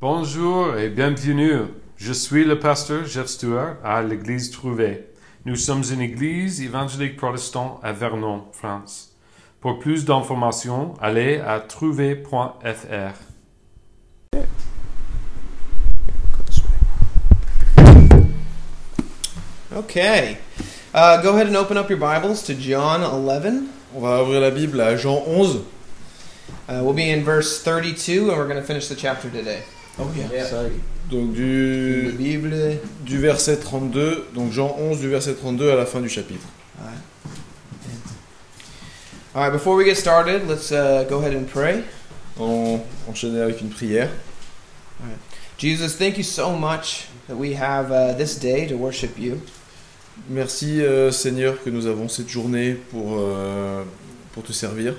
Bonjour et bienvenue. Je suis le pasteur Jeff Stewart à l'église Trouvé. Nous sommes une église évangélique protestante à Vernon, France. Pour plus d'informations, allez à trouvé.fr. Okay. Uh, go ahead and open up your Bibles to John 11. On va ouvrir la Bible à Jean 11. Uh, we'll be in verse 32 and we're going to finish the chapter today. Oh Yeah. Donc du, Bible. du verset 32, donc Jean 11 du verset 32 à la fin du chapitre. All right, before we get started, let's uh, go ahead and pray. On enchaîner avec une prière. Jesus, thank you so much that we have uh, this day to worship you. Merci euh, Seigneur que nous avons cette journée pour, euh, pour te servir.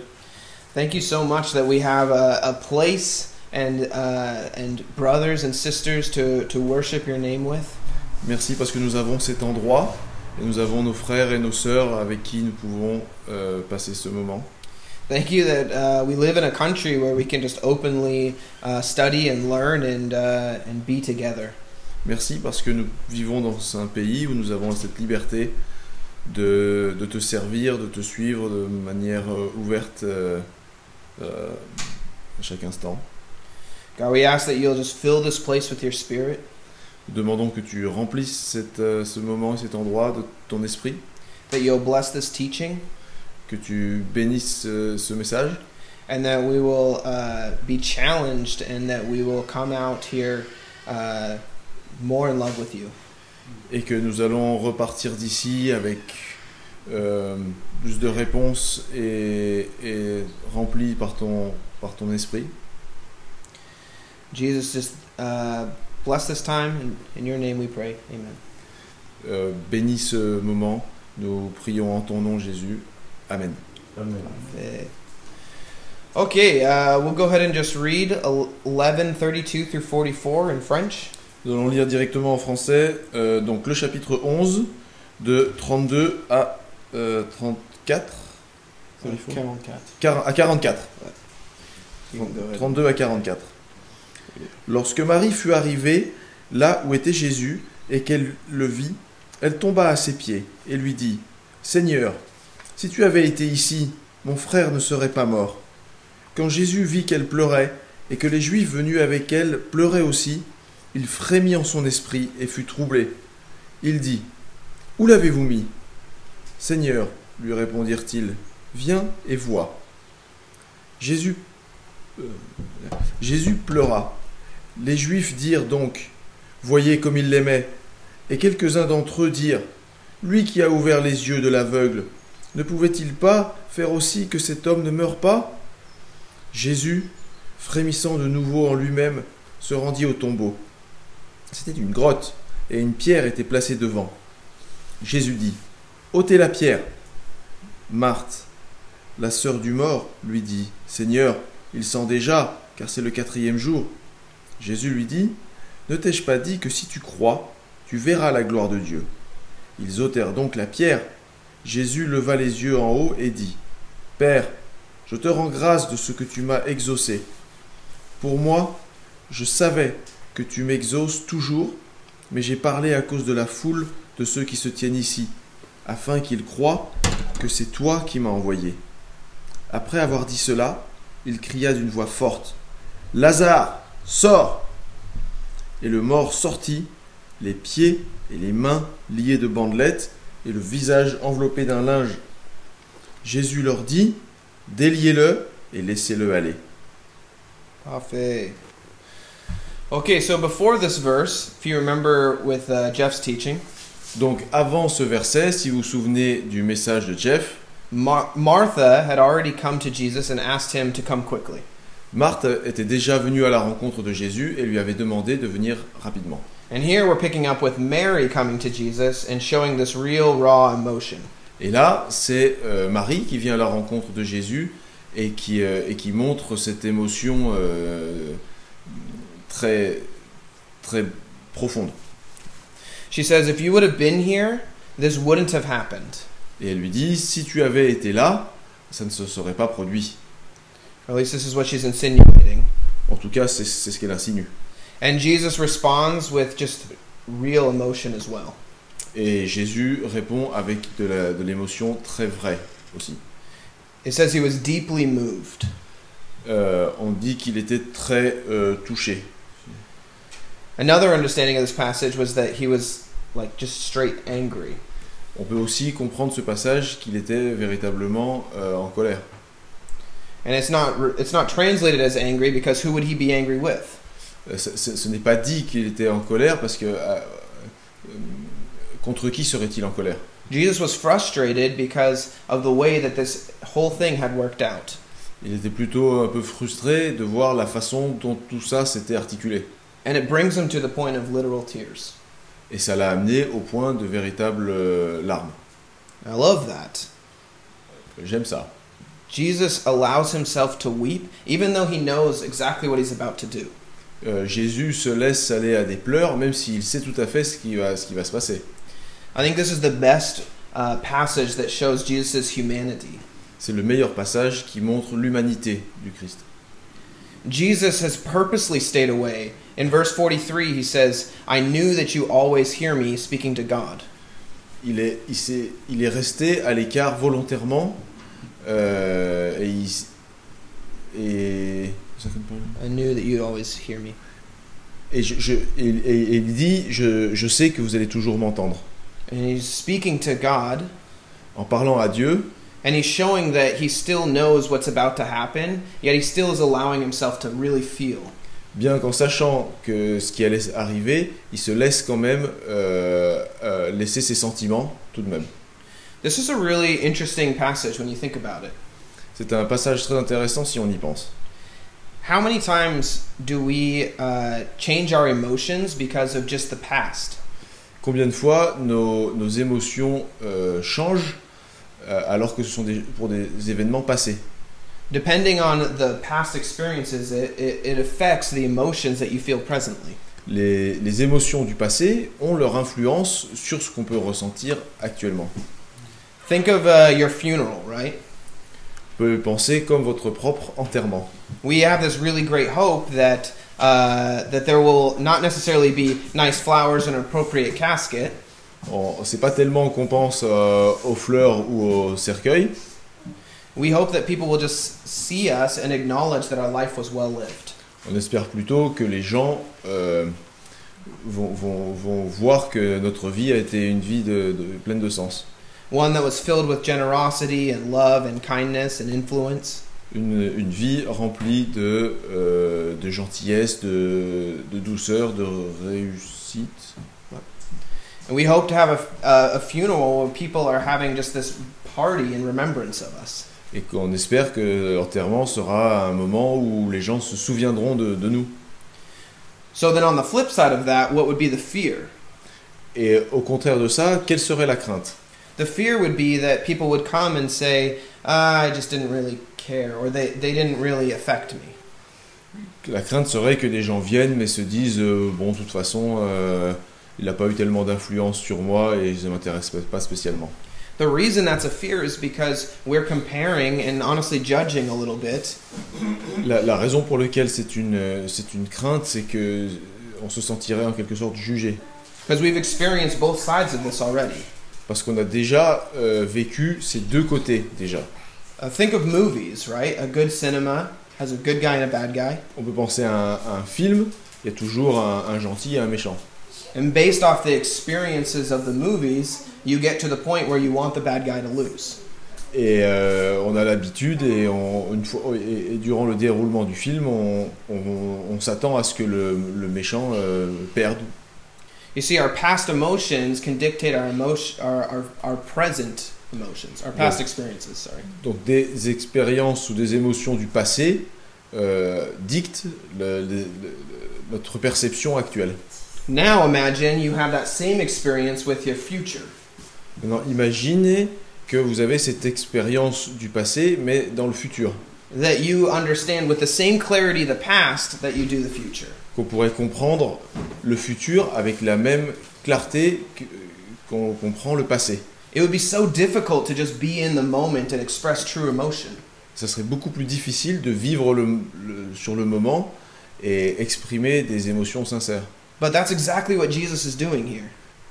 Thank you so much that we have a, a place and uh, and brothers and sisters to, to worship your name with? Merci parce que nous avons cet endroit et nous avons nos frères et nos sœurs avec qui nous pouvons euh, passer ce moment. Thank you that uh, we live in a country where we can just openly uh, study and learn and uh, and be together. Merci parce que nous vivons dans un pays où nous avons cette liberté de, de te servir, de te suivre de manière euh, ouverte euh, euh, à chaque instant. God, we ask that you'll just fill this place with your spirit, Nous demandons que tu remplisses cette, euh, ce moment et cet endroit de ton esprit, that you'll bless this teaching, que tu bénisses euh, ce message and that we will uh, be challenged and that we will come out here uh, more in love with you. et que nous allons repartir d'ici avec euh, plus de réponses et, et remplis par ton, par ton esprit. Jesus, just uh, bless this time. In, in your name we pray. Amen. Euh, bénis ce moment. Nous prions en ton nom, Jésus. Amen. Eh. Okay, uh, we'll go ahead and just read 1132 through 44 in French. Nous allons lire directement en français, euh, donc le chapitre 11, de 32 à euh, 34. Ça, il faut 44. Quar- à 44. You can go ahead. 32 à 44. Lorsque Marie fut arrivée là où était Jésus et qu'elle le vit, elle tomba à ses pieds et lui dit Seigneur, si tu avais été ici, mon frère ne serait pas mort. Quand Jésus vit qu'elle pleurait et que les Juifs venus avec elle pleuraient aussi, il frémit en son esprit et fut troublé. Il dit Où l'avez-vous mis? Seigneur, lui répondirent-ils, viens et vois. Jésus euh, Jésus pleura. Les Juifs dirent donc, Voyez comme il l'aimait. Et quelques-uns d'entre eux dirent, Lui qui a ouvert les yeux de l'aveugle, ne pouvait-il pas faire aussi que cet homme ne meure pas? Jésus, frémissant de nouveau en lui-même, se rendit au tombeau. C'était une grotte, et une pierre était placée devant. Jésus dit, ôtez la pierre. Marthe, la sœur du mort, lui dit, Seigneur, il sent déjà, car c'est le quatrième jour. Jésus lui dit, Ne t'ai-je pas dit que si tu crois, tu verras la gloire de Dieu? Ils ôtèrent donc la pierre. Jésus leva les yeux en haut et dit, Père, je te rends grâce de ce que tu m'as exaucé. Pour moi, je savais que tu m'exauces toujours, mais j'ai parlé à cause de la foule de ceux qui se tiennent ici, afin qu'ils croient que c'est toi qui m'as envoyé. Après avoir dit cela, il cria d'une voix forte Lazare, sors Et le mort sortit, les pieds et les mains liés de bandelettes et le visage enveloppé d'un linge. Jésus leur dit Déliez-le et laissez-le aller. Parfait. Okay, so before this verse, if you remember with uh, Jeff's teaching, Donc avant ce verset, si vous vous souvenez du message de Jeff, Mar- Martha had already come to Jesus and asked him to come quickly. Marthe était déjà venue à la rencontre de Jésus et lui avait demandé de venir rapidement. And here we're picking up with Mary coming to Jesus and showing this real raw emotion. Et là, c'est euh, Marie qui vient à la rencontre de Jésus et qui, euh, et qui montre cette émotion euh, très, très profonde. She says, If you would have been here, this wouldn't have happened. Et elle lui dit, si tu avais été là, ça ne se serait pas produit. Or at least this is what she's insinuating. En tout cas, c'est ce qu'elle insinue. And Jesus responds with just real emotion as well. Et Jésus répond avec de l'émotion très vraie aussi. It says he was deeply moved. Euh, on dit qu'il était très euh, touché. Another understanding of this passage was that he was like just straight angry. On peut aussi comprendre ce passage qu'il était véritablement euh, en colère. And it's not it's not translated as angry because who would he be angry with? Euh, ce ce- ce n'est pas dit qu'il était en colère parce que euh, euh, contre qui serait-il en colère? Jesus was frustrated because of the way that this whole thing had worked out. Il était plutôt un peu frustré de voir la façon dont tout ça s'était articulé. And it brings him to the point of literal tears. Et ça l'a amené au point de véritables larmes. I love that. J'aime ça. Jesus allows himself to weep even though he knows exactly what he's about to do. Euh, Jésus se laisse aller à des pleurs même s'il sait tout à fait ce qui va, ce qui va se passer. I think this is the best uh, passage that shows Jesus' humanity. C'est le meilleur passage qui montre l'humanité du Christ. Jesus has purposely stayed away. In verse 43, he says, I knew that you always hear me speaking to God. Il est, il s'est- il est resté à l'écart volontairement euh, et, et, I knew that you'd always hear me. et, je, je- et- et- et il dit je, je sais que vous allez toujours m'entendre. And he's speaking to God, En parlant à Dieu, and he's showing that he still knows what's about to happen, yet he still is allowing himself to really feel. bien qu'en sachant que ce qui allait arriver, il se laisse quand même euh, euh, laisser ses sentiments tout de même. This is a really interesting passage when you think about it. C'est un passage très intéressant si on y pense. How many times do we uh, change our emotions because of just the past? Combien de fois nos, nos émotions euh, changent euh, alors que ce sont des, pour des événements passés? Depending on the past experiences, it, it, it affects the emotions that you feel presently. les, les émotions du passé ont leur influence sur ce qu'on peut ressentir actuellement. Think of uh, your funeral, right? Vous penser comme votre propre enterrement. We have this really great hope that uh, that there will not necessarily be nice flowers and an appropriate casket, On- C'est pas tellement qu'on pense euh, aux fleurs ou au cercueil, we hope that people will just see us and acknowledge that our life was well lived. On espère plutôt que les gens euh, vont, vont- vont voir que notre vie a été une vie de, de- pleine de sens. One that was filled with generosity and love and kindness and influence. Une, une vie remplie de, euh, de gentillesse, de, de douceur, de réussite. And we hope to have a, a, a funeral where people are having just this party in remembrance of us. Et qu'on espère que l'enterrement sera un moment où les gens se souviendront de, de nous. So then, on the flip side of that, what would be the fear? Et au contraire de ça, quelle serait la crainte? The fear would be that people would come and say, ah, I just didn't really care, or they, they didn't really affect me. La crainte serait que des gens viennent mais se disent euh, bon de toute façon euh, il n'a pas eu tellement d'influence sur moi et ça m'intéresse pas- spécialement. The reason that's a fear is because we're comparing and honestly judging a little bit La, la raison pour laquelle c'est une, c'est une crainte, c'est que on se sentirait en quelque sorte jugé. because we've experienced both sides of this already. Parce qu'on a déjà euh, vécu ces deux côtés déjà. Uh, think of movies, right? A good cinema has a good guy and a bad guy. On peut penser à un, à un film, il y a toujours un, un gentil et un méchant. And based off the experiences of the movies, you get to the point where you want the bad guy to lose. Et euh, on a l'habitude et, on- une fois, et, et durant le déroulement du film, on, on- on s'attend à ce que le, le méchant euh, perde. You see, our past emotions can dictate our emotion, our, our, our present emotions, our past Yeah. experiences. Sorry. Donc des expériences ou des émotions du passé euh, dictent le- le- le- notre perception actuelle. Now imagine you have that same experience with your future. Maintenant, imaginez que vous avez cette expérience du passé, mais dans le futur. That you understand with the same clarity the past that you do the future. Qu'on pourrait comprendre le futur avec la même clarté qu'on comprend le passé. It would be so difficult to just be in the moment and express true emotion. Ça serait beaucoup plus difficile de vivre le- le- sur le moment et exprimer des émotions sincères. But that's exactly what Jesus is doing here.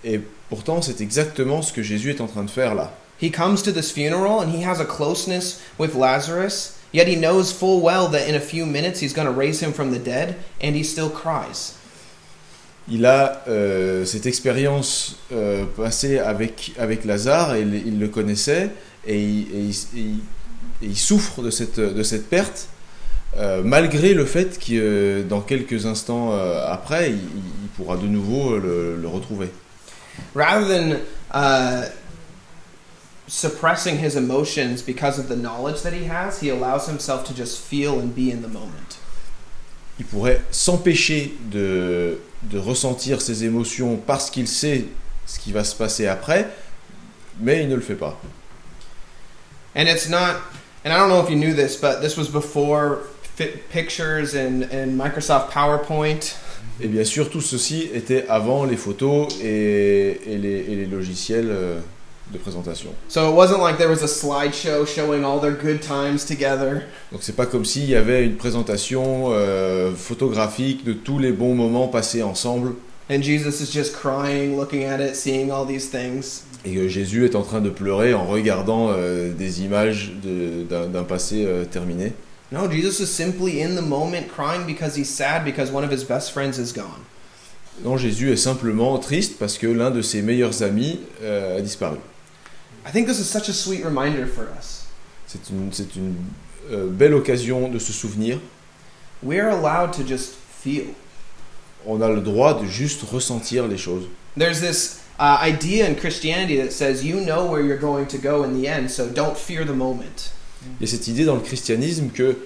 Et pourtant, c'est exactement ce que Jésus est en train de faire là. He comes to this funeral and he has a closeness with Lazarus, yet he knows full well that in a few minutes he's going to raise him from the dead, and he still cries. Il a euh, cette expérience euh, passée avec, avec Lazare, et il, il le connaissait, et il, et il- et il- et il souffre de cette, de cette perte, euh, malgré le fait que dans quelques instants après, il, il pourra de nouveau le, le retrouver. Rather than uh, suppressing his emotions because of the knowledge that he has, he allows himself to just feel and be in the moment. Il pourrait s'empêcher de, de ressentir ses émotions parce qu'il sait ce qui va se passer après, mais il ne le fait pas. And it's not, and I don't know if you knew this, but this was before pictures and, and Microsoft PowerPoint. Et bien sûr, tout ceci était avant les photos et, et les, et les logiciels euh, de présentation. So it wasn't like there was a slideshow showing all their good times together. Donc c'est pas comme s'il y avait une présentation euh, photographique de tous les bons moments passés ensemble And Jesus is just crying, looking at it, seeing all these things. et que Jésus est en train de pleurer en regardant euh, des images d'un passé euh, terminé. No, Jesus is simply in the moment crying because he's sad because one of his best friends is gone. Non, Jésus est simplement triste parce que l'un de ses meilleurs amis euh, a disparu. I think this is such a sweet reminder for us. C'est une, c'est une euh, belle occasion de se souvenir. We're allowed to just feel. On a le droit de juste ressentir les choses. There's this uh, idea in Christianity that says you know where you're going to go in the end, so don't fear the moment. Il y a cette idée dans le christianisme que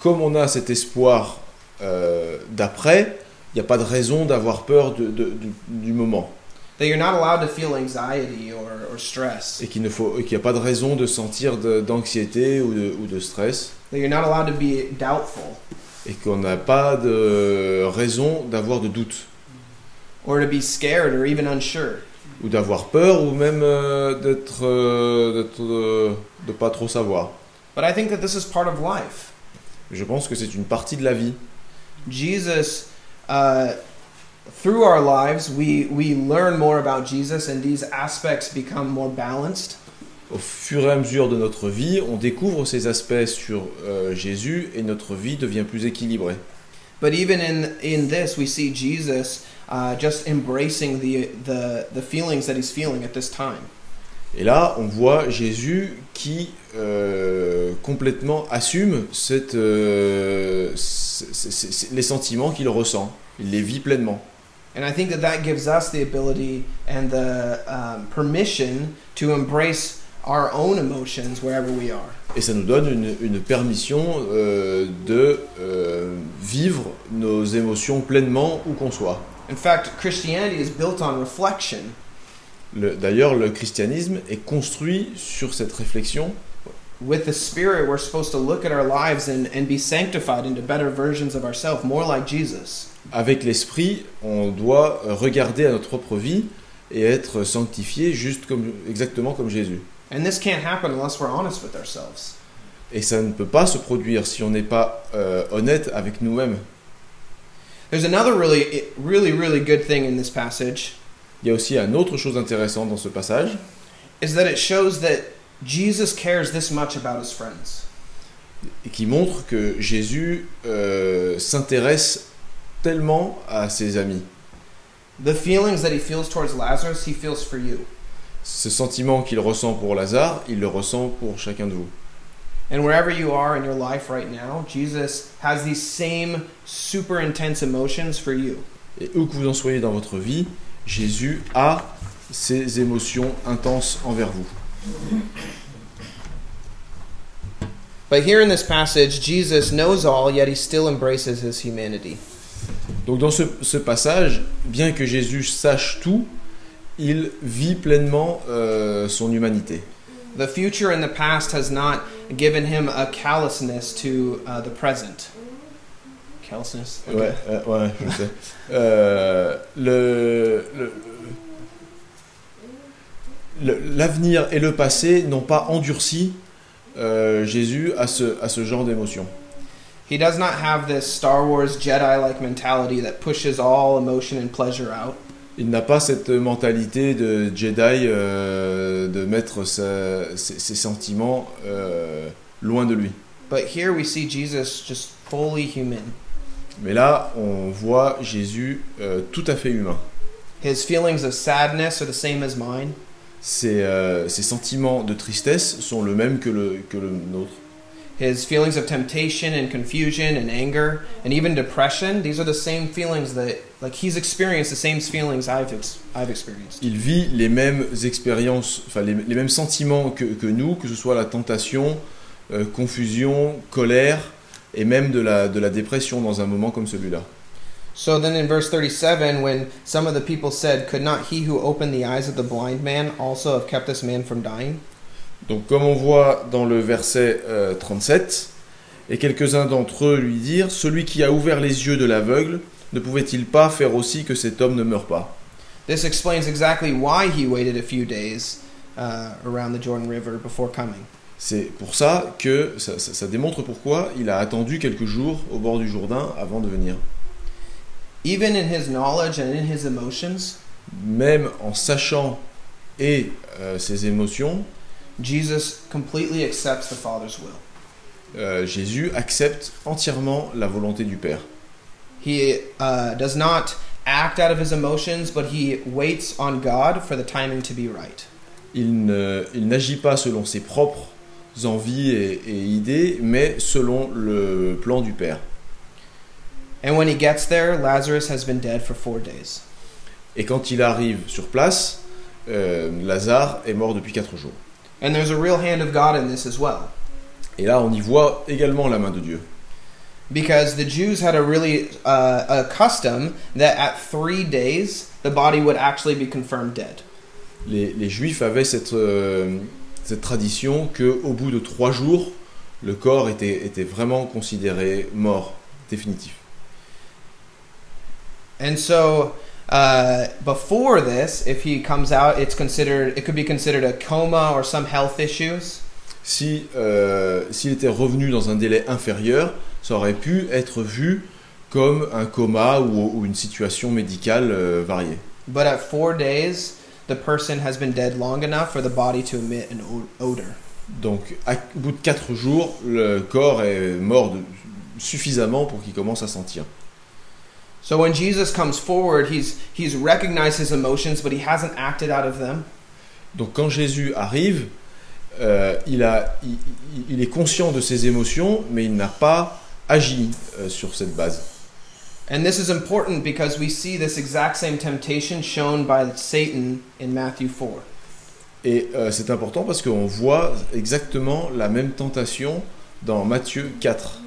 comme on a cet espoir euh, d'après, il n'y a pas de raison d'avoir peur de- de- du, du moment. That you're not allowed to feel anxiety or, or stress. Et qu'il ne faut, et qu'il n'y a pas de raison de sentir d'anxiété ou de, ou de stress. That you're not allowed to be doubtful Et qu'on n'a pas de raison d'avoir de doute. or to be scared or even unsure. Ou d'avoir peur ou même euh, d'être... euh, euh, de pas trop savoir. But I think that this is part of life. Je pense que c'est une partie de la vie. Jesus, uh, through our lives, we, we learn more about Jesus and these aspects become more balanced. Au fur et à mesure de notre vie, on découvre ces aspects sur euh, Jésus et notre vie devient plus équilibrée. But even in, in this, we see Jesus uh, just embracing the, the, the feelings that he's feeling at this time. Et là, on voit Jésus qui euh, complètement assume cette, euh, les sentiments qu'il ressent. Il les vit pleinement. And I think that that gives us the ability and the um, permission to embrace our own emotions wherever we are. Et ça nous donne une, une permission euh, de euh, vivre nos émotions pleinement où qu'on soit. In fact, Christianity is built on reflection. Le- D'ailleurs, le christianisme est construit sur cette réflexion. With the Spirit, we're supposed to look at our lives and, and be sanctified into better versions of ourselves, more like Jesus. Avec l'esprit, on doit regarder à notre propre vie et être sanctifié juste comme, exactement comme Jésus. And this can't happen unless we're honest with ourselves. Et ça ne peut pas se produire si on n'est pas euh, honnête avec nous-mêmes. There's another really, really, really good thing in this passage Il y a aussi une autre chose intéressante dans ce passage, is that it shows that Jesus cares this much about his friends. et qui montre que Jésus euh, s'intéresse tellement à ses amis. The feelings that he feels towards Lazarus, he feels for you. Ce sentiment qu'il ressent pour Lazare, il le ressent pour chacun de vous. And wherever you are in your life right now, Jesus has these same super intense emotions for you. Et où que vous en soyez dans votre vie, Jésus a ces émotions intenses envers vous. But here in this passage, Jesus knows all, yet he still embraces his humanity. Donc dans ce, ce passage, bien que Jésus sache tout, il vit pleinement euh, son humanité. The future and the past has not given him a callousness to uh, the present. Callousness? Okay. Ouais, euh, ouais, je sais. Euh, le, le- le- l'avenir et le passé n'ont pas endurci euh, Jésus à ce, à ce genre d'émotion. He does not have this Star Wars Jedi like mentality that pushes all emotion and pleasure out. Il n'a pas cette mentalité de Jedi euh, de mettre sa- ses, ses sentiments euh, loin de lui. But here we see Jesus just fully human. Mais là, on voit Jésus euh, tout à fait humain. His feelings of sadness are the same as mine. Ses, euh, ses sentiments de tristesse sont le même que le, que le nôtre. His feelings of temptation and confusion and anger and even depression, these are the same feelings that, like, he's experienced the same feelings I've, ex- I've experienced. Il vit les mêmes expériences, enfin les, les mêmes sentiments que, que nous, que ce soit la tentation, euh, confusion, colère et même de la, de la dépression dans un moment comme celui-là. So then in verse 37, when some of the people said, Could not he who opened the eyes of the blind man also have kept this man from dying? Donc comme on voit dans le verset euh, 37, et quelques-uns d'entre eux lui dirent, Celui qui a ouvert les yeux de l'aveugle, ne pouvait-il pas faire aussi que cet homme ne meure pas? This explains exactly why he waited a few days uh, around the Jordan River before coming. C'est pour ça que ça, ça- ça démontre pourquoi il a attendu quelques jours au bord du Jourdain avant de venir. Even in his knowledge and in his emotions, Même en sachant et euh, ses émotions, Jesus completely accepts the Father's will. euh, Jésus accepte entièrement la volonté du Père. He uh, does not act out of his emotions, but he waits on God for the timing to be right. Il n'agit pas selon ses propres envies et, et idées, mais selon le plan du Père. And when he gets there, Lazarus has been dead for four days. Et quand il arrive sur place, euh, Lazare est mort depuis quatre jours. And there's a real hand of God in this as well. Et là, on y voit également la main de Dieu. Because the Jews had a really uh, a custom that at three days the body would actually be confirmed dead. Les, les Juifs avaient cette, euh, cette tradition que au bout de trois jours, le corps était, était vraiment considéré mort, définitif. And so uh, before this, if he comes out, it's considered it could be considered a coma or some health issues. Si euh, s'il était revenu dans un délai inférieur, ça aurait pu être vu comme un coma ou, ou une situation médicale euh, variée. But at four days, the person has been dead long enough for the body to emit an odor. Donc, à- au bout de quatre jours, le corps est mort de- suffisamment pour qu'il commence à sentir. So when Jesus comes forward, he's he's recognized his emotions, but he hasn't acted out of them. Donc, quand Jésus arrive, euh, il, a, il, il- est conscient de ses émotions, mais il n'a pas agi euh, sur cette base. And this is important because we see this exact same temptation shown by Satan in Matthew 4. Et euh, c'est important parce qu'on voit exactement la même tentation dans Matthieu 4.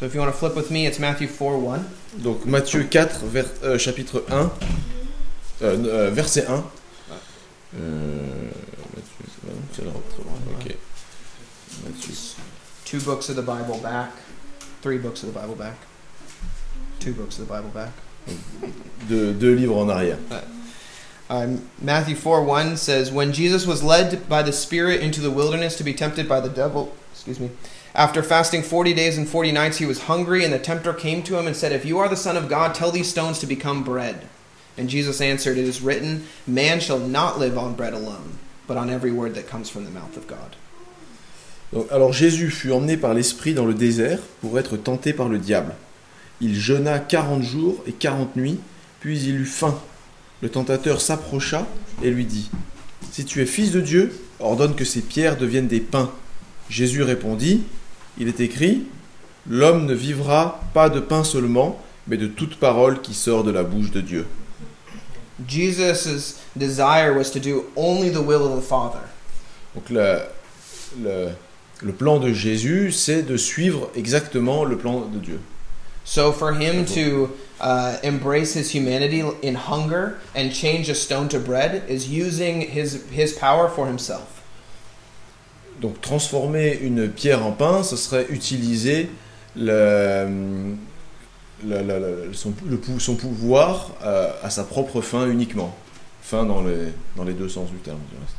So if you want to flip with me, it's Matthew 4 1. Donc Matthieu 4, vers- euh, chapitre 1, euh, euh, verset 1. Euh, Matthieu, non, c'est là, très bon, ok. Matthieu. Two books of the Bible back, three books of the Bible back, two books of the Bible back. Deux, deux livres en arrière. Um, Matthew 4 1 says, When Jesus was led by the Spirit into the wilderness to be tempted by the devil, excuse me, after fasting 40 days and 40 nights, he was hungry, and the tempter came to him and said, If you are the Son of God, tell these stones to become bread. And Jesus answered, It is written, Man shall not live on bread alone, but on every word that comes from the mouth of God. Donc, alors Jésus fut emmené par l'Esprit dans le désert pour être tenté par le diable. Il jeûna quarante jours et quarante nuits, puis il eut faim. Le tentateur s'approcha et lui dit Si tu es fils de Dieu, ordonne que ces pierres deviennent des pains. Jésus répondit Il est écrit L'homme ne vivra pas de pain seulement, mais de toute parole qui sort de la bouche de Dieu. Jesus' desire was to do only the will of the Father. Donc le, le, le plan de Jésus, c'est de suivre exactement le plan de Dieu. So for him to uh, embrace his humanity in hunger and change a stone to bread is using his his power for himself. Donc transformer une pierre en pain, ce serait utiliser le, le- le- le- son, pouvoir euh, à sa propre fin uniquement. Fin dans les, dans les deux sens du terme. du reste.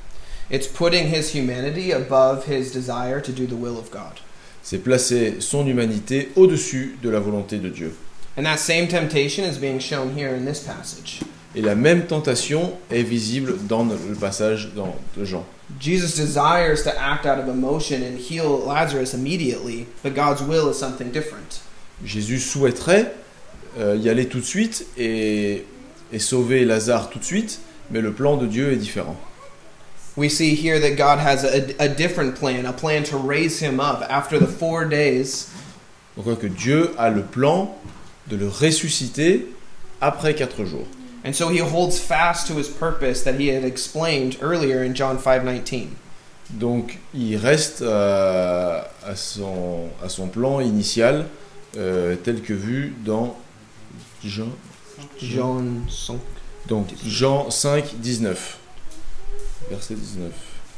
It's putting his humanity above his desire to do the will of God. C'est placer son humanité au-dessus de la volonté de Dieu. And that same temptation is being shown here in this passage. Et la même tentation est visible dans le passage dans, de Jean. Jesus desires to act out of emotion and heal Lazarus immediately, but God's will is something different. Jésus souhaiterait euh, y aller tout de suite et, et sauver Lazare tout de suite, mais le plan de Dieu est différent. We see here that God has a, a different plan, a plan to raise him up after the four days On voit que Dieu a le plan de le ressusciter après quatre jours. And so he holds fast to his purpose that he had explained earlier in John 5:19. Donc il reste euh, à, son, à son plan initial euh, tel que vu dans Jean, John 5. donc Jean 5, 19. Verset 19.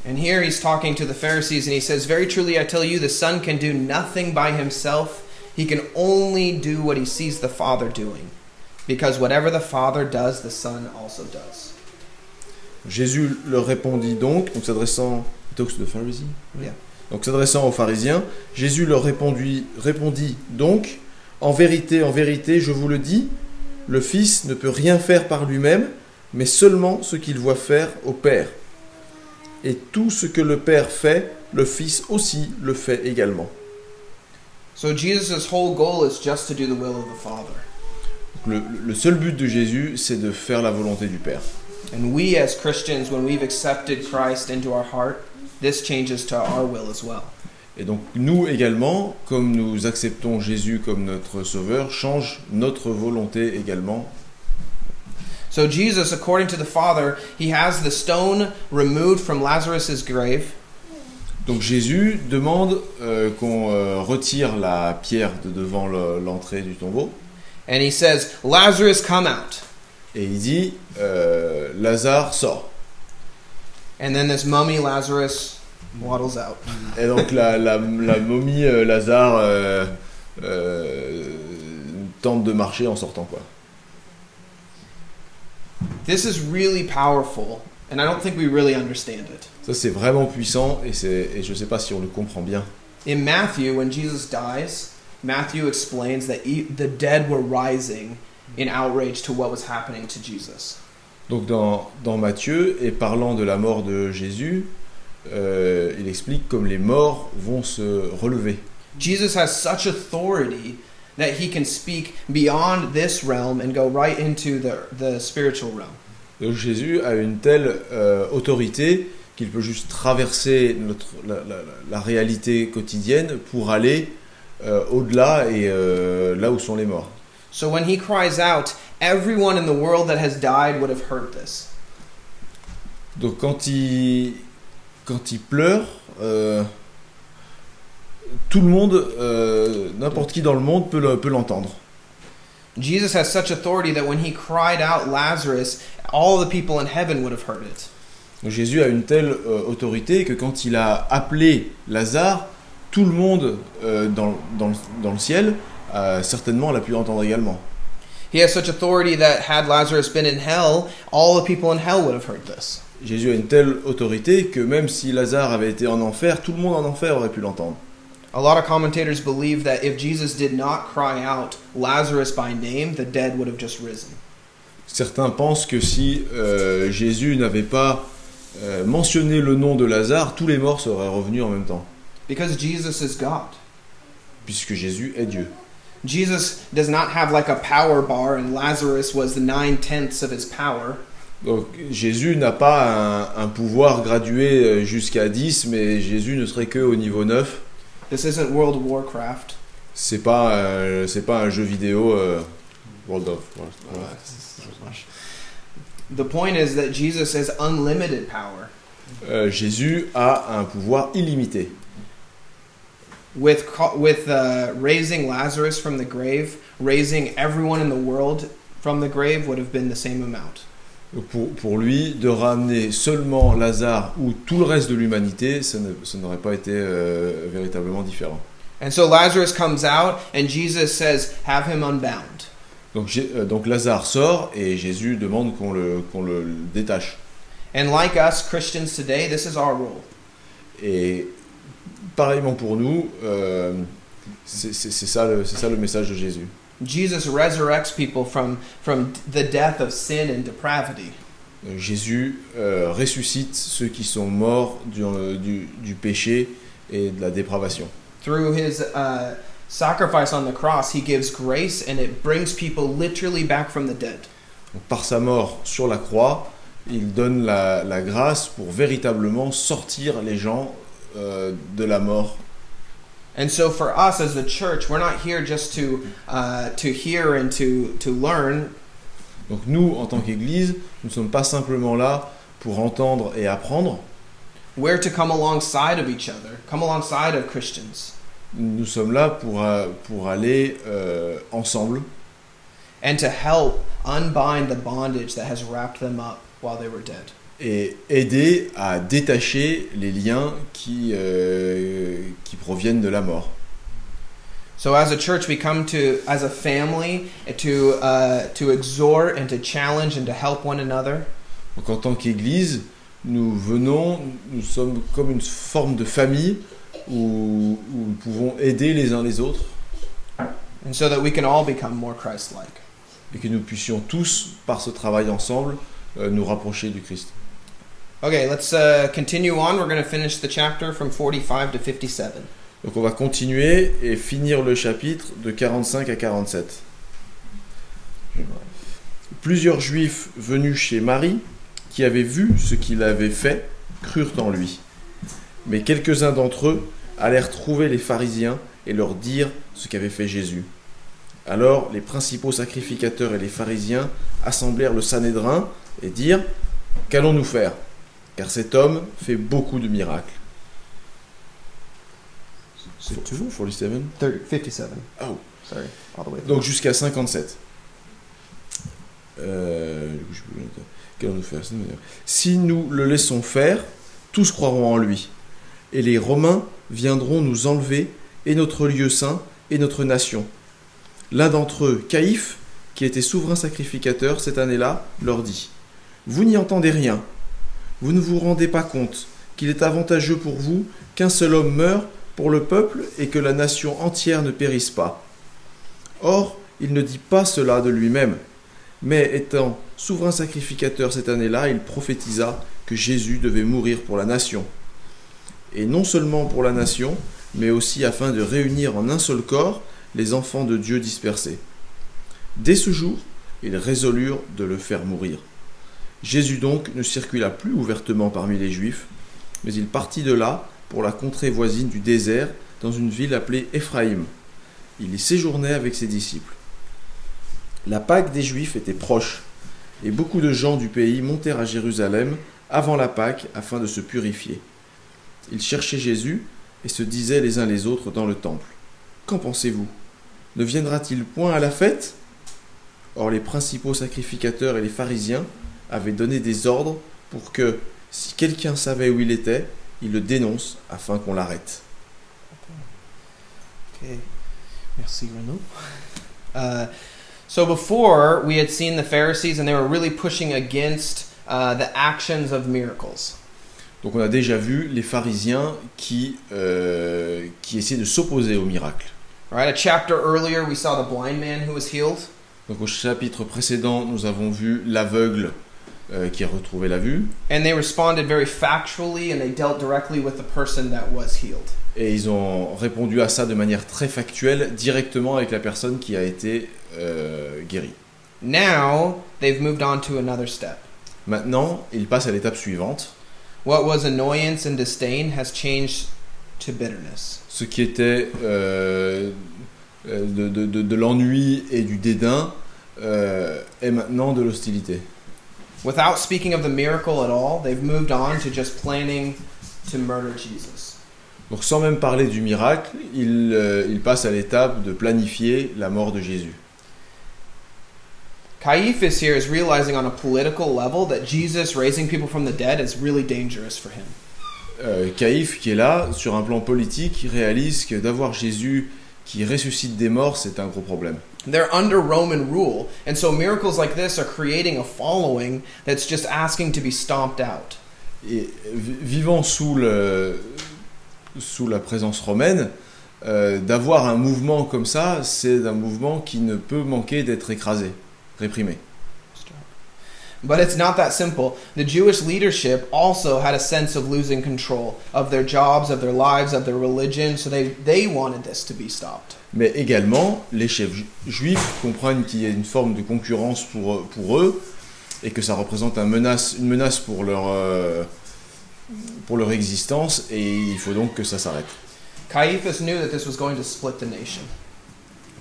And here he's talking to the Pharisees and he says, "Very truly I tell you, the Son can do nothing by himself. He can only do what he sees the Father doing, because whatever the Father does, the Son also does." Jésus leur répondit donc, donc s'adressant. Yeah. Donc s'adressant aux pharisiens, Jésus leur répondit, répondit donc En vérité, en vérité, je vous le dis, le Fils ne peut rien faire par lui-même, mais seulement ce qu'il voit faire au Père. Et tout ce que le Père fait, le Fils aussi le fait également. So Jesus' whole goal is just to do the will of the Father. Le, le seul but de Jésus, c'est de faire la volonté du Père. And we as Christians when we've accepted Christ into our heart, this changes to our will as well. Et donc nous également, comme nous acceptons Jésus comme notre Sauveur, change notre volonté également. So Jesus, according to the Father, he has the stone removed from Lazarus' grave, Donc Jésus demande euh, qu'on euh, retire la pierre de devant le- l'entrée du tombeau and he says, Lazarus, come out. et il dit euh, Lazare sort. And then this mummy Lazarus waddles out. Et donc la, la, la momie euh, Lazare euh, euh, tente de marcher en sortant quoi. This is really powerful, and I don't think we really understand it. Ça c'est vraiment puissant et, c'est- et je ne sais pas si on le comprend bien. In Matthew, when Jesus dies, Matthew explains that e- the dead were rising in outrage to what was happening to Jesus. Donc dans, dans Matthieu, et parlant de la mort de Jésus, euh, il explique comme les morts vont se relever. Jesus has such authority that he can speak beyond this realm and go right into the, the spiritual realm. Donc Jésus a une telle euh, autorité qu'il peut juste traverser notre, la, la- la réalité quotidienne pour aller euh, au-delà et euh, là où sont les morts. So when he cries out, everyone in the world that has died would have heard this. Donc quand il, quand il pleure, euh, tout le monde, n'importe qui dans le monde peut le- peut l'entendre. Jesus has such authority that when he cried out Lazarus, all the people in heaven would have heard it. Donc Jésus a une telle autorité que quand il a appelé Lazare, tout le monde euh, dans, dans le- dans le ciel euh, certainement l'a pu entendre également. He has such authority that had Lazarus been in hell, all the people in hell would have heard this. Jésus a une telle autorité que même si Lazare avait été en enfer, tout le monde en enfer aurait pu l'entendre. A lot of commentators believe that if Jesus did not cry out Lazarus by name, the dead would have just risen. Certains pensent que si euh, Jésus n'avait pas euh, mentionné le nom de Lazare, tous les morts seraient revenus en même temps, Because Jesus is God. puisque Jésus est Dieu. Jesus does not have like a power bar, and Lazarus was the nine tenths of his power. Donc Jésus n'a pas un, un pouvoir gradué euh, jusqu'à 10, mais Jésus ne serait que au niveau 9. This isn't World of Warcraft. C'est pas, euh, c'est pas un jeu vidéo euh, World of Warcraft. The point is that Jesus has unlimited power. Euh, Jésus a un pouvoir illimité. With, with uh, raising Lazarus from the grave, raising everyone in the world from the grave would have been the same amount. Pour, pour lui, de ramener seulement Lazare ou tout le reste de l'humanité, ça n'aurait pas été euh, véritablement différent. And so Lazarus comes out, and Jesus says, Have him unbound. Donc, euh, donc Lazare sort et Jésus demande qu'on le, qu'on le détache. And like us, Christians today, this is our role. Et pareillement pour nous, euh, c'est ça, le- ça le message de Jésus. Jesus resurrects people from, from the death of sin and depravity. Euh, Jésus euh, ressuscite ceux qui sont morts du, du, du péché et de la dépravation. Through his uh, sacrifice on the cross, he gives grace and it brings people literally back from the dead. Donc, par sa mort sur la croix, il donne la, la grâce pour véritablement sortir les gens euh, de la mort. And so for us as the church, we're not here just to, uh, to hear and to, to learn. Donc nous, en tant qu'Église, nous ne sommes pas simplement là pour entendre et apprendre, We're to come alongside of each other, come alongside of Christians, nous sommes là pour, euh, pour aller euh, ensemble and to help unbind the bondage that has wrapped them up while they were dead. Et aider à détacher les liens qui, euh, qui proviennent de la mort. So as a church, we come to as a family to uh, to exhort and to challenge and to help one another. Donc en tant qu'Église, nous venons, nous sommes comme une forme de famille où, où nous pouvons aider les uns les autres And so that we can all become more Christ-like. et que nous puissions tous, par ce travail ensemble, euh, nous rapprocher du Christ. Okay, let's uh, continue on. We're going to finish the chapter from 45 to 57. Donc on va continuer et finir le chapitre de 45 à 47. Plusieurs juifs venus chez Marie, qui avaient vu ce qu'il avait fait, crurent en lui. Mais quelques-uns d'entre eux allèrent trouver les pharisiens et leur dire ce qu'avait fait Jésus. Alors les principaux sacrificateurs et les pharisiens assemblèrent le Sanhédrin et dirent Qu'allons-nous faire? Car cet homme fait beaucoup de miracles. C'est tout 47 30, 57. Oh. Sorry, all the way. Donc jusqu'à 57. Euh, Si nous le laissons faire, tous croiront en lui. Et les Romains viendront nous enlever, et notre lieu saint, et notre nation. L'un d'entre eux, Caïphe, qui était souverain sacrificateur cette année-là, leur dit Vous n'y entendez rien. Vous ne vous rendez pas compte qu'il est avantageux pour vous qu'un seul homme meure pour le peuple et que la nation entière ne périsse pas. Or, il ne dit pas cela de lui-même, mais étant souverain sacrificateur cette année-là, il prophétisa que Jésus devait mourir pour la nation. Et non seulement pour la nation, mais aussi afin de réunir en un seul corps les enfants de Dieu dispersés. Dès ce jour, ils résolurent de le faire mourir. Jésus donc ne circula plus ouvertement parmi les Juifs, mais il partit de là pour la contrée voisine du désert, dans une ville appelée Éphraïm. Il y séjournait avec ses disciples. La Pâque des Juifs était proche, et beaucoup de gens du pays montèrent à Jérusalem avant la Pâque afin de se purifier. Ils cherchaient Jésus et se disaient les uns les autres dans le temple. Qu'en pensez-vous? Ne viendra-t-il point à la fête? Or les principaux sacrificateurs et les pharisiens avaient donné des ordres pour que, si quelqu'un savait où il était, il le dénonce afin qu'on l'arrête. Okay. Merci, Renaud. Uh, so before, we had seen the Pharisees, and they were really pushing against uh, the actions of miracles. Donc on a déjà vu les pharisiens qui, euh, qui essaient de s'opposer au miracle. Right? A chapter earlier, we saw the blind man who was healed. Donc au chapitre précédent, nous avons vu l'aveugle euh, qui a retrouvé la vue, And they responded very factually, and they dealt directly with the person that was healed. et ils ont répondu à ça de manière très factuelle, directement avec la personne qui a été euh, guérie. Now, they've moved on to another step. Maintenant, ils passent à l'étape suivante. What was annoyance and disdain has changed to bitterness. Ce qui était euh, euh, de, de- de- de l'ennui et du dédain euh, est maintenant de l'hostilité. Without speaking of the miracle at all, they've moved on to just planning to murder Jesus. Donc sans même parler du miracle, il, euh, il passe à l'étape de planifier la mort de Jésus. Caiaphas here is realizing on a political level that Jesus raising people from the dead is really dangerous for him. Euh, Caïphe, qui est là, sur un plan politique, réalise que d'avoir Jésus qui ressuscite des morts, c'est un gros problème. They're under Roman rule, and so miracles like this are creating a following that's just asking to be stomped out. Et vi- vivant sous le, sous la présence romaine, euh, d'avoir un mouvement comme ça, c'est un mouvement qui ne peut manquer d'être écrasé, réprimé. But it's not that simple. The Jewish leadership also had a sense of losing control of their jobs, of their lives, of their religion, so they, they wanted this to be stopped. Mais également, les chefs ju- juifs comprennent qu'il y a une forme de concurrence pour, eux- pour eux et que ça représente un menace, une menace pour leur, euh, pour leur existence et il faut donc que ça s'arrête. Caiaphas knew that this was going to split the nation.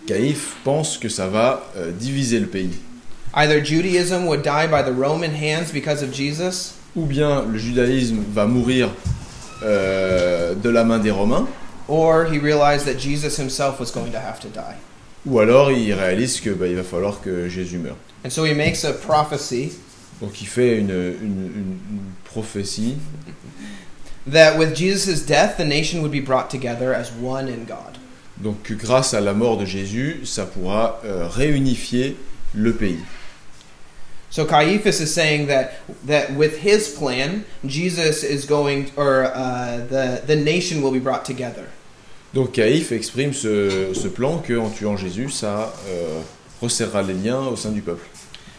Caïphe pense que ça va euh, diviser le pays. Either Judaism would die by the Roman hands because of Jesus, Ou bien le judaïsme va mourir euh, de la main des Romains, or he realized that Jesus himself was going to have to die. ou alors il réalise que bah, il va falloir que Jésus meure. And so he makes a prophecy Donc il fait une, une- une- une prophétie that with Jesus' death, the nation would be brought together as one in God. Donc grâce à la mort de Jésus, ça pourra euh, réunifier le pays. So Caiaphas is saying that that with his plan, Jesus is going, or uh, the the nation will be brought together. Donc Caïphe exprime ce, ce plan que en tuant Jésus, ça euh, resserrera les liens au sein du peuple.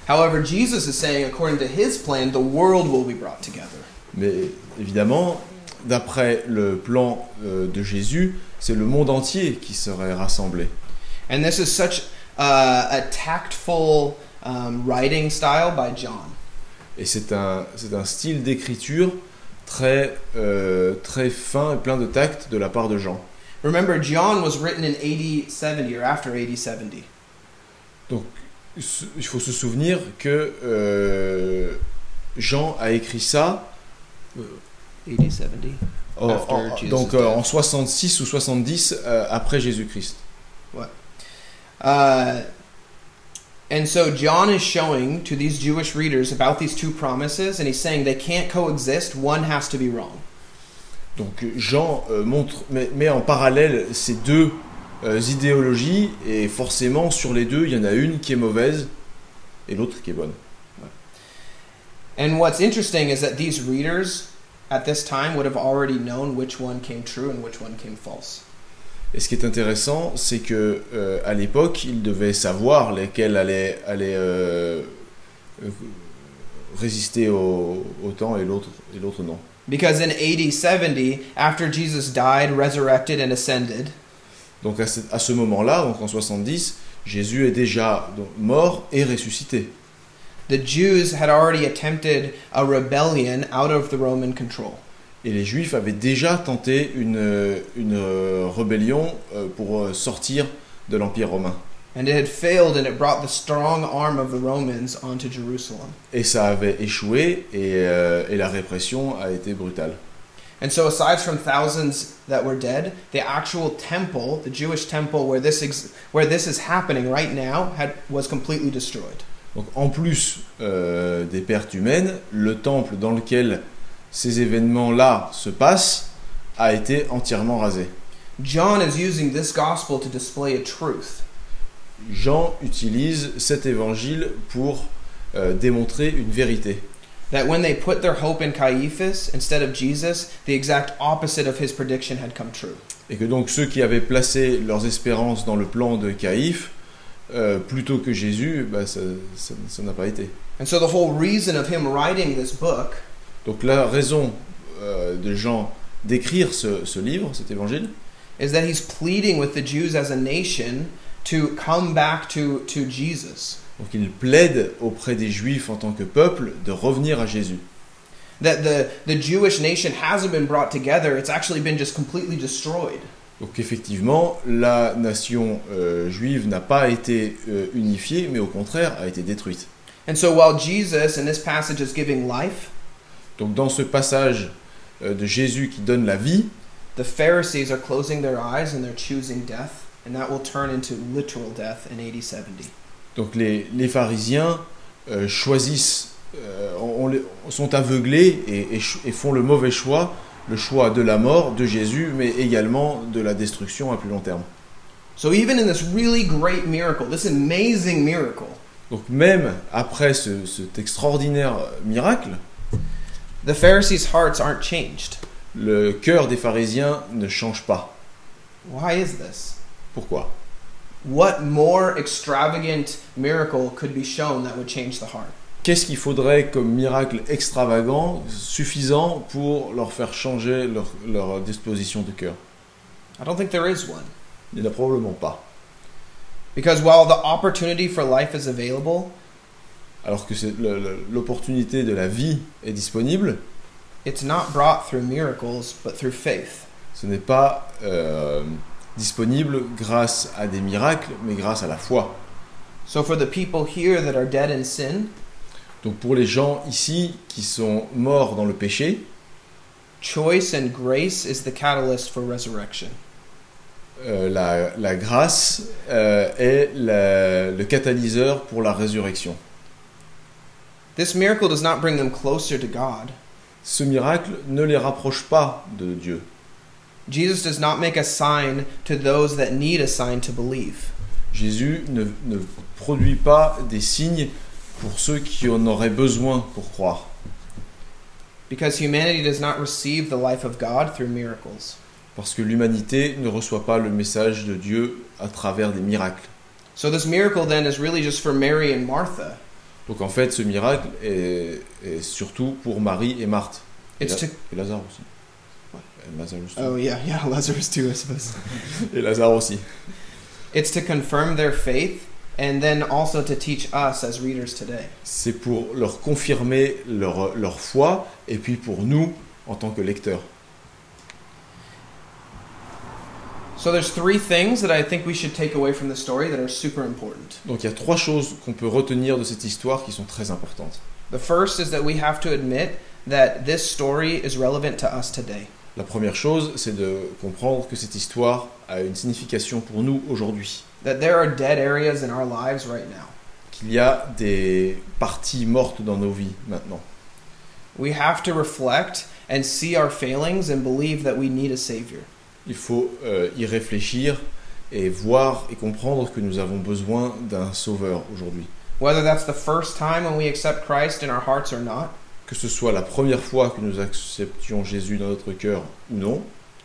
However, Jesus is saying, according to his plan, the world will be brought together. Mais évidemment, d'après le plan euh, de Jésus, c'est le monde entier qui serait rassemblé. And this is such uh, a tactful um, writing style by John. Et c'est un, c'est un style d'écriture très, euh, très fin et plein de tact de la part de Jean. Remember, John was written in AD 70 or after AD 70. Se- Il faut se souvenir que euh, Jean a écrit ça 70. en- donc euh, death. en 66 ou 70 euh, après Jésus-Christ. Uh, and so John is showing to these Jewish readers about these two promises, and he's saying they can't coexist. One has to be wrong. Donc Jean euh, montre, met, met en parallèle ces deux euh, idéologies et forcément sur les deux, il y en a une qui est mauvaise et l'autre qui est bonne. And what's interesting is that these readers at this time would have already known which one came true and which one came false. Et ce qui est intéressant, c'est que euh, à l'époque, ils devaient savoir lesquels allaient, allaient euh, résister au, au temps et l'autre et l'autre non. Because in AD 70, after Jesus died, resurrected, and ascended, Donc à ce, à ce moment-là, donc en 70, Jésus est déjà donc, mort et ressuscité. the Jews had already attempted a rebellion out of the Roman control. Et les Juifs avaient déjà tenté une, une rébellion euh, pour euh, sortir de l'Empire romain. And it had failed, and it brought the strong arm of the Romans onto Jerusalem. Et ça avait échoué et, euh, et la répression a été brutale. And so, aside from thousands that were dead, the actual temple, the Jewish temple where this ex- where this is happening right now, had was completely destroyed. Donc en plus euh, des pertes humaines, le temple dans lequel ces événements-là se passent a été entièrement rasé. John is using this gospel to display a truth Jean utilise cet évangile pour euh, démontrer une vérité. that when they put their hope in Caiaphas instead of Jesus, the exact opposite of his prediction had come true. Et que donc ceux qui avaient placé leurs espérances dans le plan de Caïphe, euh, plutôt que Jésus, bah, ça n'a pas été. And so, the whole reason of him writing this book Donc la raison euh, de Jean d'écrire ce, ce livre, cet évangile, is that he's pleading with the Jews as a nation to come back to, to Jesus. donc il plaide auprès des Juifs en tant que peuple de revenir à Jésus. That the, the Jewish nation hasn't been brought together, it's actually been just completely destroyed. Donc effectivement, la nation euh, juive n'a pas été euh, unifiée, mais au contraire a été détruite. And so while Jesus in this passage is giving life, Donc dans ce passage euh, de Jésus qui donne la vie, the Pharisees are closing their eyes and they're choosing death, and that will turn into literal death in AD 70. donc les, les pharisiens euh, choisissent, euh, on- on sont aveuglés et, et et font le mauvais choix, le choix de la mort de Jésus, mais également de la destruction à plus long terme. So even in this really great miracle, this amazing miracle, Donc même après ce- cet extraordinaire miracle, the Pharisees' hearts aren't changed. le cœur des pharisiens ne change pas. Why is this? Pourquoi? What more extravagant miracle could be shown that would change the heart? Qu'est-ce qu'il faudrait comme miracle extravagant, suffisant pour leur faire changer leur, leur disposition de cœur? I don't think there is one. Il n'y en a probablement pas. Because while the opportunity for life is available, Alors que l'opportunité de la vie est disponible, it's not brought through miracles, but through faith. ce n'est pas euh, disponible grâce à des miracles, mais grâce à la foi. So for the people here that are dead in sin, Donc pour les gens ici qui sont morts dans le péché, choice and grace is the catalyst for resurrection. euh, la, la grâce euh, est la- le catalyseur pour la résurrection. This miracle does not bring them closer to God. Ce miracle ne les rapproche pas de Dieu. Jesus does not make a sign to those that need a sign to believe. Jésus ne, ne produit pas des signes pour ceux qui en auraient besoin pour croire. Because humanity does not receive the life of God through miracles. Parce que l'humanité ne reçoit pas le message de Dieu à travers des miracles. So this miracle then is really just for Mary and Martha. Donc en fait, ce miracle est, est surtout pour Marie et Marthe. Et, La- Lazare aussi. Et Lazare aussi. Oh yeah, yeah, Lazarus too, I suppose. Et Lazare aussi. It's to confirm their faith and then also to teach us as readers today. C'est pour leur confirmer leur, leur foi et puis pour nous en tant que lecteurs. So there's three things that I think we should take away from the story that are super important. Donc il y a trois choses qu'on peut retenir de cette histoire qui sont très importantes. The first is that we have to admit that this story is relevant to us today. La première chose, c'est de comprendre que cette histoire a une signification pour nous aujourd'hui. That there are dead areas in our lives right now. Qu'il y a des parties mortes dans nos vies maintenant. We have to reflect and see our failings and believe that we need a savior. Il faut euh, y réfléchir et voir et comprendre que nous avons besoin d'un sauveur aujourd'hui. Whether that's the first time when we accept Christ in our hearts or not, Que ce soit la première fois que nous acceptions Jésus dans notre cœur ou non,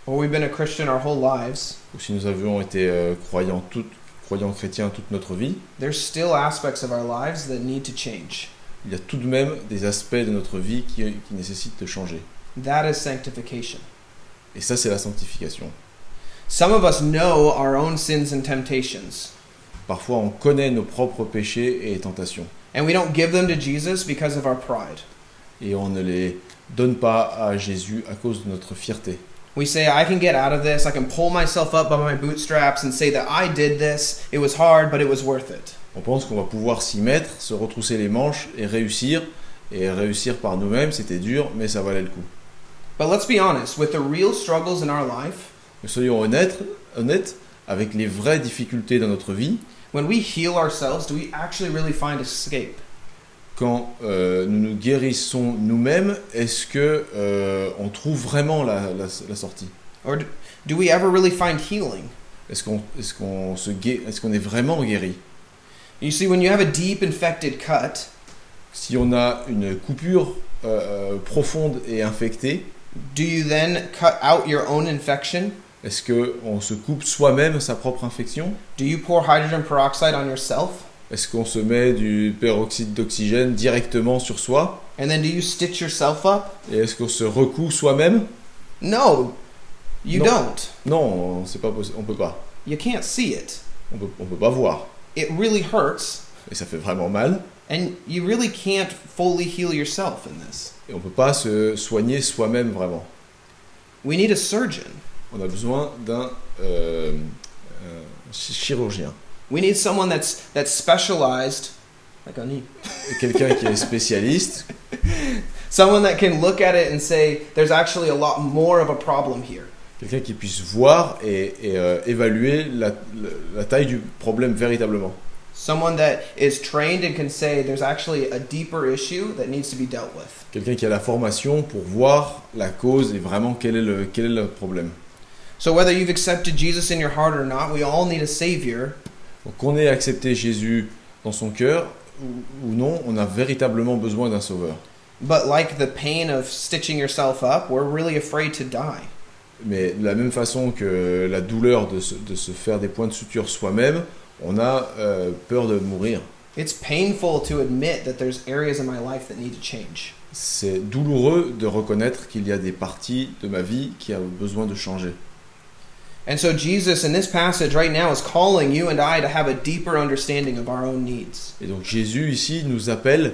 or we've been a Christian our whole lives, ou si nous avions été euh, croyants, tout- croyants chrétiens toute notre vie, there's still aspects of our lives that need to change. il y a tout de même des aspects de notre vie qui, qui nécessitent de changer. That is sanctification. Et ça, c'est la sanctification. Some of us know our own sins and temptations, Parfois, on connaît nos propres péchés et tentations, and we don't give them to Jesus because of our pride. et on ne les donne pas à Jésus à cause de notre fierté. We say, I can get out of this, I can pull myself up by my bootstraps and say that I did this, it was hard, but it was worth it. On pense qu'on va pouvoir s'y mettre, se retrousser les manches et réussir. Et réussir par nous-mêmes, c'était dur, mais ça valait le coup. But let's be honest, with the real struggles in our life, Mais soyons honnêtes, honnêtes, avec les vraies difficultés dans notre vie, when we heal ourselves, do we actually really find escape? quand euh, nous nous guérissons nous-mêmes, est-ce que euh, on trouve vraiment la, la- la sortie? Or do, do we ever really find healing? Est-ce qu'on est qu'on se gué- est-ce qu'on est vraiment guéri? You see, when you have a deep infected cut, Si on a une coupure euh, profonde et infectée, do you then cut out your own infection? est-ce que on se coupe soi-même sa propre infection? Do you pour hydrogen peroxide on yourself? Est-ce qu'on se met du peroxyde d'oxygène directement sur soi? And then do you stitch yourself up? Et est-ce qu'on se recoue soi-même? No, you No. don't. Non, c'est pas possi- on peut pas. You can't see it. On peut, on peut pas voir. It really hurts, Et ça fait vraiment mal. and you really can't fully heal yourself in this. Et on peut pas se soigner soi-même vraiment. We need a surgeon. On a besoin d'un euh, euh, chi- chirurgien. We need someone that's that's specialized, like on you. Quelqu'un qui est spécialiste, Someone that can look at it and say, there's actually a lot more of a problem here. quelqu'un qui puisse voir et, et, euh, évaluer la taille du problème véritablement. Someone that is trained and can say, there's actually a deeper issue that needs to be dealt with. Quelqu'un qui a la formation pour voir la cause et vraiment quel est le, quel est le problème. So whether you've accepted Jesus in your heart or not, we all need a savior. Donc qu'on ait accepté Jésus dans son cœur ou, ou non, on a véritablement besoin d'un sauveur. But like the pain of stitching yourself up, we're really afraid to die. Mais de la même façon que la douleur de se, de se faire des points de suture soi-même, on a euh, peur de mourir. It's painful to admit that there's areas in my life that need to change. C'est douloureux de reconnaître qu'il y a des parties de ma vie qui ont besoin de changer. And so Jesus in this passage right now is calling you and I to have a deeper understanding of our own needs. Et donc Jésus ici nous appelle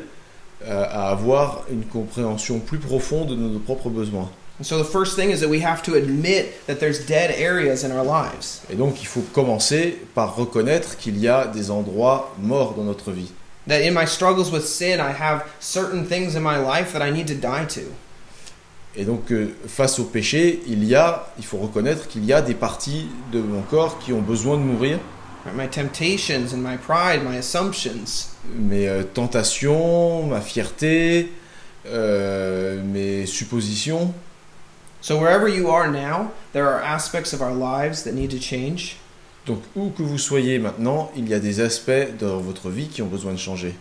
euh, à avoir une compréhension plus profonde de nos propres besoins. And so the first thing is that we have to admit that there's dead areas in our lives. Et donc il faut commencer par reconnaître qu'il y a des endroits morts dans notre vie. That in my struggles with sin, I have certain things in my life that I need to die to. Et donc euh, face au péché, il y a, il faut reconnaître qu'il y a des parties de mon corps qui ont besoin de mourir. My temptations and my pride, my assumptions. Mes euh, tentations, ma fierté, euh, mes suppositions. So wherever you are now, there are aspects of our lives that need to change. Donc où que vous soyez maintenant, il y a des aspects dans votre vie qui ont besoin de changer.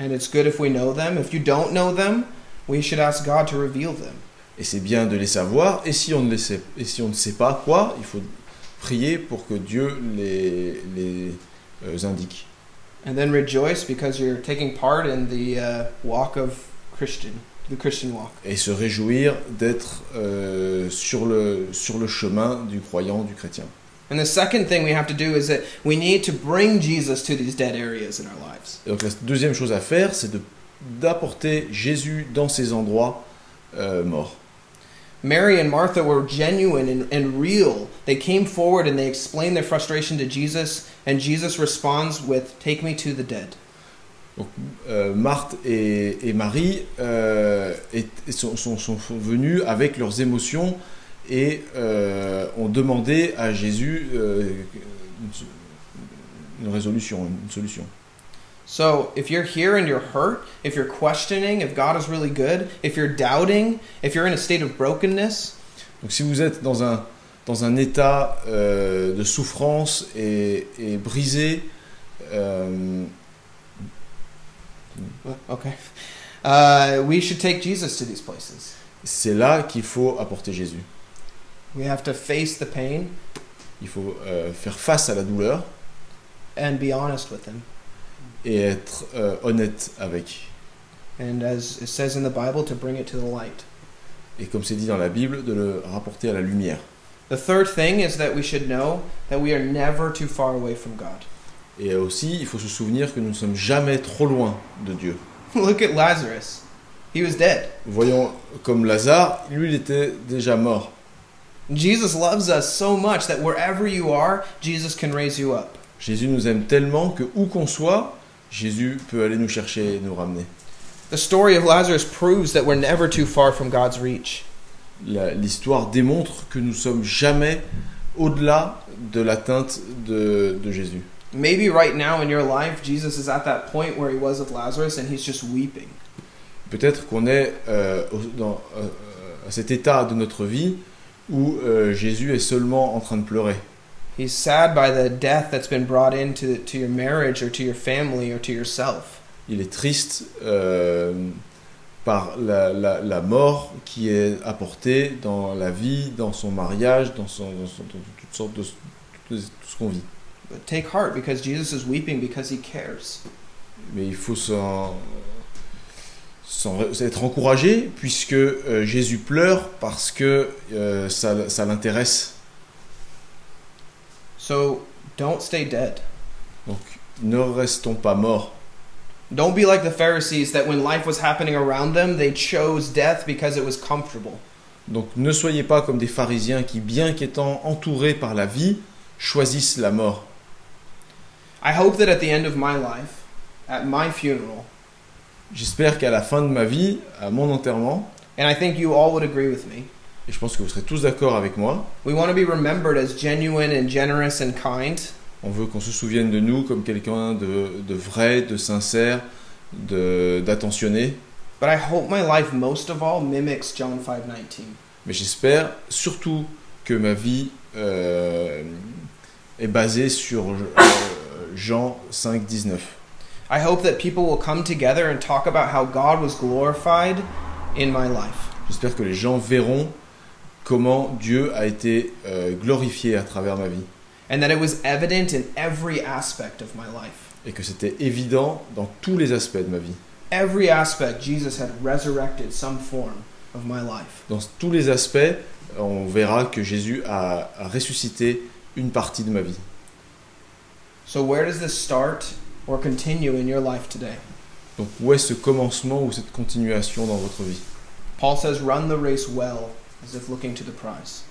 And it's good if we know them. If you don't know them, we should ask God to reveal them. Et c'est bien de les savoir. Et si on ne, les sait, et si on ne sait pas quoi, il faut prier pour que Dieu les, les euh, indique. And then rejoice because you're taking part in the uh, walk of Christian, the Christian walk. Et se réjouir d'être euh, sur, le, sur le chemin du croyant, du chrétien. And the second thing we have to do is that we need to bring Jesus to these dead areas in our lives. Et donc la deuxième chose à faire, c'est d'apporter Jésus dans ces endroits euh, morts. Mary and Martha were genuine and, and real. They came forward and they explained their frustration to Jesus, and Jesus responds with, Take me to the dead. Euh, Marthe et, et Marie euh, est- sont, sont, sont venus avec leurs émotions et euh, ont demandé à Jésus euh, une, une résolution, une solution. So if you're here and you're hurt, if you're questioning if God is really good, if you're doubting, if you're in a state of brokenness, Donc si vous êtes dans un, dans un état euh, de souffrance et, et brisé, euh, okay, uh, we should take Jesus to these places. c'est là qu'il faut apporter Jésus. We have to face the pain Il faut euh, faire face à la douleur and be honest with Him. et être euh, honnête avec. And as it says in the Bible, to bring it to the light. Et comme c'est dit dans la Bible, de le rapporter à la lumière. The third thing is that we should know that we are never too far away from God. Et aussi, il faut se souvenir que nous ne sommes jamais trop loin de Dieu. Look at Lazarus. He was dead. Voyons comme Lazare, lui, il était déjà mort. Jesus loves us so much that wherever you are, Jesus can raise you up. Jésus nous aime tellement que où qu'on soit, Jésus peut aller nous chercher et nous ramener. The story of Lazarus proves that we're never too far from God's reach. L'histoire démontre que nous sommes jamais au-delà de l'atteinte de, de Jésus. Maybe right now in your life, Jesus is at that point where he was with Lazarus and he's just weeping. Peut-être qu'on est euh, dans, euh, à cet état de notre vie où euh, Jésus est seulement en train de pleurer. He's sad by the death that's been brought into to your marriage or to your family or to yourself. Il est triste euh, par la, la- la mort qui est apportée dans la vie, dans son mariage, dans, son, dans, son- dans toutes sortes de tout ce qu'on vit. But take heart because Jesus is weeping because he cares. Mais il faut s'en, s'en- être encouragé puisque euh, Jésus pleure parce que euh, ça, ça l'intéresse. So don't stay dead. Donc ne restons pas morts. Don't be like the Pharisees that when life was happening around them, they chose death because it was comfortable. Donc ne soyez pas comme des pharisiens qui, bien qu'étant entourés par la vie, choisissent la mort. I hope that at the end of my life, at my funeral, J'espère qu'à la fin de ma vie, à mon enterrement, and I think you all would agree with me, et je pense que vous serez tous d'accord avec moi, we want to be remembered as genuine and generous and kind, on veut qu'on se souvienne de nous comme quelqu'un de, de vrai, de sincère, de- d'attentionné. but I hope my life most of all mimics John 5:19. Mais j'espère surtout que ma vie euh, est basée sur euh, Jean 5, 19. I hope that people will come together and talk about how God was glorified in my life. J'espère que les gens verront comment Dieu a été euh, glorifié à travers ma vie And that it was evident in every aspect of my life. et que c'était évident dans tous les aspects de ma vie. Every aspect, Jesus had resurrected some form of my life. Dans tous les aspects, on verra que Jésus a, a ressuscité une partie de ma vie. So, where does this start? Or continue in your life today? Donc où est ce commencement ou cette continuation dans votre vie? Paul says, Run the race well, as if looking to the prize.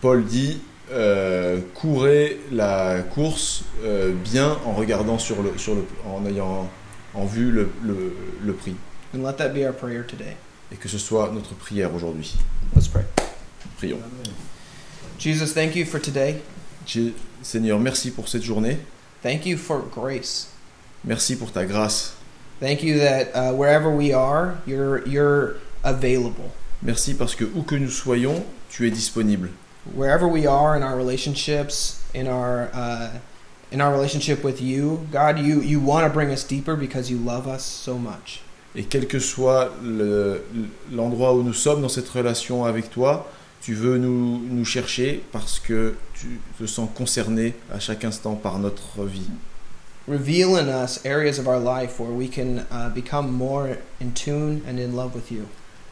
Paul dit euh, courez la course euh, bien en regardant sur le, sur le, en ayant en vue le, le, le prix And let that be our prayer today. et que ce soit notre prière aujourd'hui. Let's pray. Prions. Jesus, thank you for today. J'ai- Seigneur, merci pour cette journée. Thank you for grace. Merci pour ta grâce. Thank you that uh, wherever we are, you're, you're available. Merci parce que où que nous soyons, tu es disponible. Wherever we are in our relationships, in our uh, in our relationship with you, God, you you want to bring us deeper because you love us so much. Et quel que soit le- l'endroit où nous sommes dans cette relation avec toi, tu veux nous, nous chercher parce que tu te sens concerné à chaque instant par notre vie. Reveal in us areas of our life where we can uh, become more in tune and in love with you.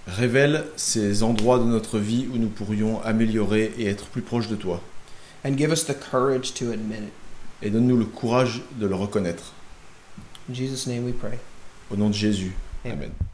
Révèle ces endroits de notre vie où nous pourrions améliorer et être plus proches de toi. And give us the courage to admit it. Et donne-nous le courage de le reconnaître. In Jesus' name we pray. Au nom de Jésus. Amen. Amen.